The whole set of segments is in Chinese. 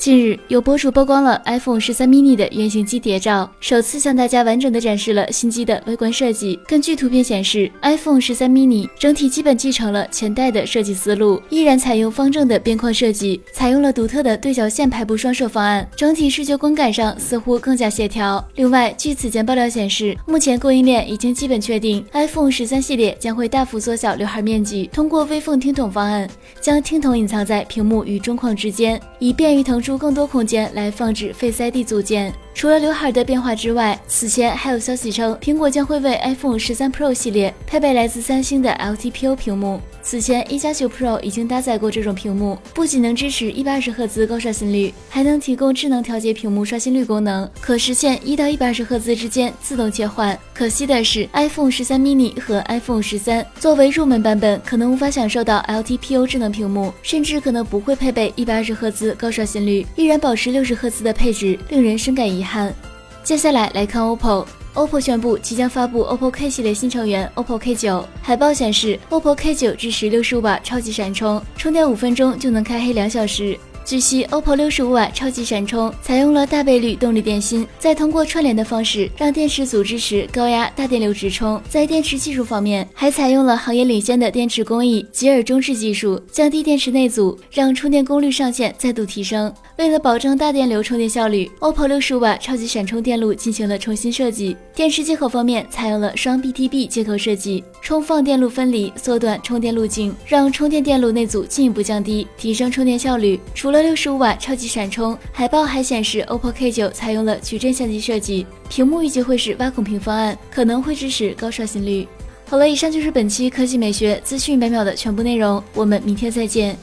近日，有博主曝光了 iPhone 十三 mini 的原型机谍照，首次向大家完整的展示了新机的外观设计。根据图片显示，iPhone 十三 mini 整体基本继承了前代的设计思路，依然采用方正的边框设计，采用了独特的对角线排布双摄方案，整体视觉观感上似乎更加协调。另外，据此前爆料显示，目前供应链已经基本确定，iPhone 十三系列将会大幅缩小刘海面积，通过微缝听筒方案，将听筒隐藏在屏幕与中框之间，以便于腾出。出更多空间来放置废塞地组件。除了刘海的变化之外，此前还有消息称，苹果将会为 iPhone 十三 Pro 系列配备来自三星的 LTPO 屏幕。此前一加九 Pro 已经搭载过这种屏幕，不仅能支持一百二十赫兹高刷新率，还能提供智能调节屏幕刷新率功能，可实现一到一百二十赫兹之间自动切换。可惜的是，iPhone 十三 mini 和 iPhone 十三作为入门版本，可能无法享受到 LTPO 智能屏幕，甚至可能不会配备一百二十赫兹高刷新率，依然保持六十赫兹的配置，令人深感遗遗憾。接下来来看 OPPO。OPPO 宣布即将发布 OPPO K 系列新成员 OPPO K9。海报显示，OPPO K9 支持六十五瓦超级闪充，充电五分钟就能开黑两小时。据悉，OPPO 六十五瓦超级闪充采用了大倍率动力电芯，再通过串联的方式，让电池组支持高压大电流直充。在电池技术方面，还采用了行业领先的电池工艺吉尔中置技术，降低电池内阻，让充电功率上限再度提升。为了保证大电流充电效率，OPPO 六十五瓦超级闪充电路进行了重新设计。电池接口方面，采用了双 BTB 接口设计，充放电路分离，缩短充电路径，让充电电路内阻进一步降低，提升充电效率。除了六十五瓦超级闪充，海报还显示 OPPO K9 采用了矩阵相机设计，屏幕预计会是挖孔屏方案，可能会支持高刷新率。好了，以上就是本期科技美学资讯百秒的全部内容，我们明天再见。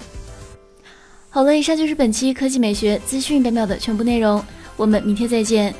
好了，以上就是本期科技美学资讯百秒的全部内容，我们明天再见。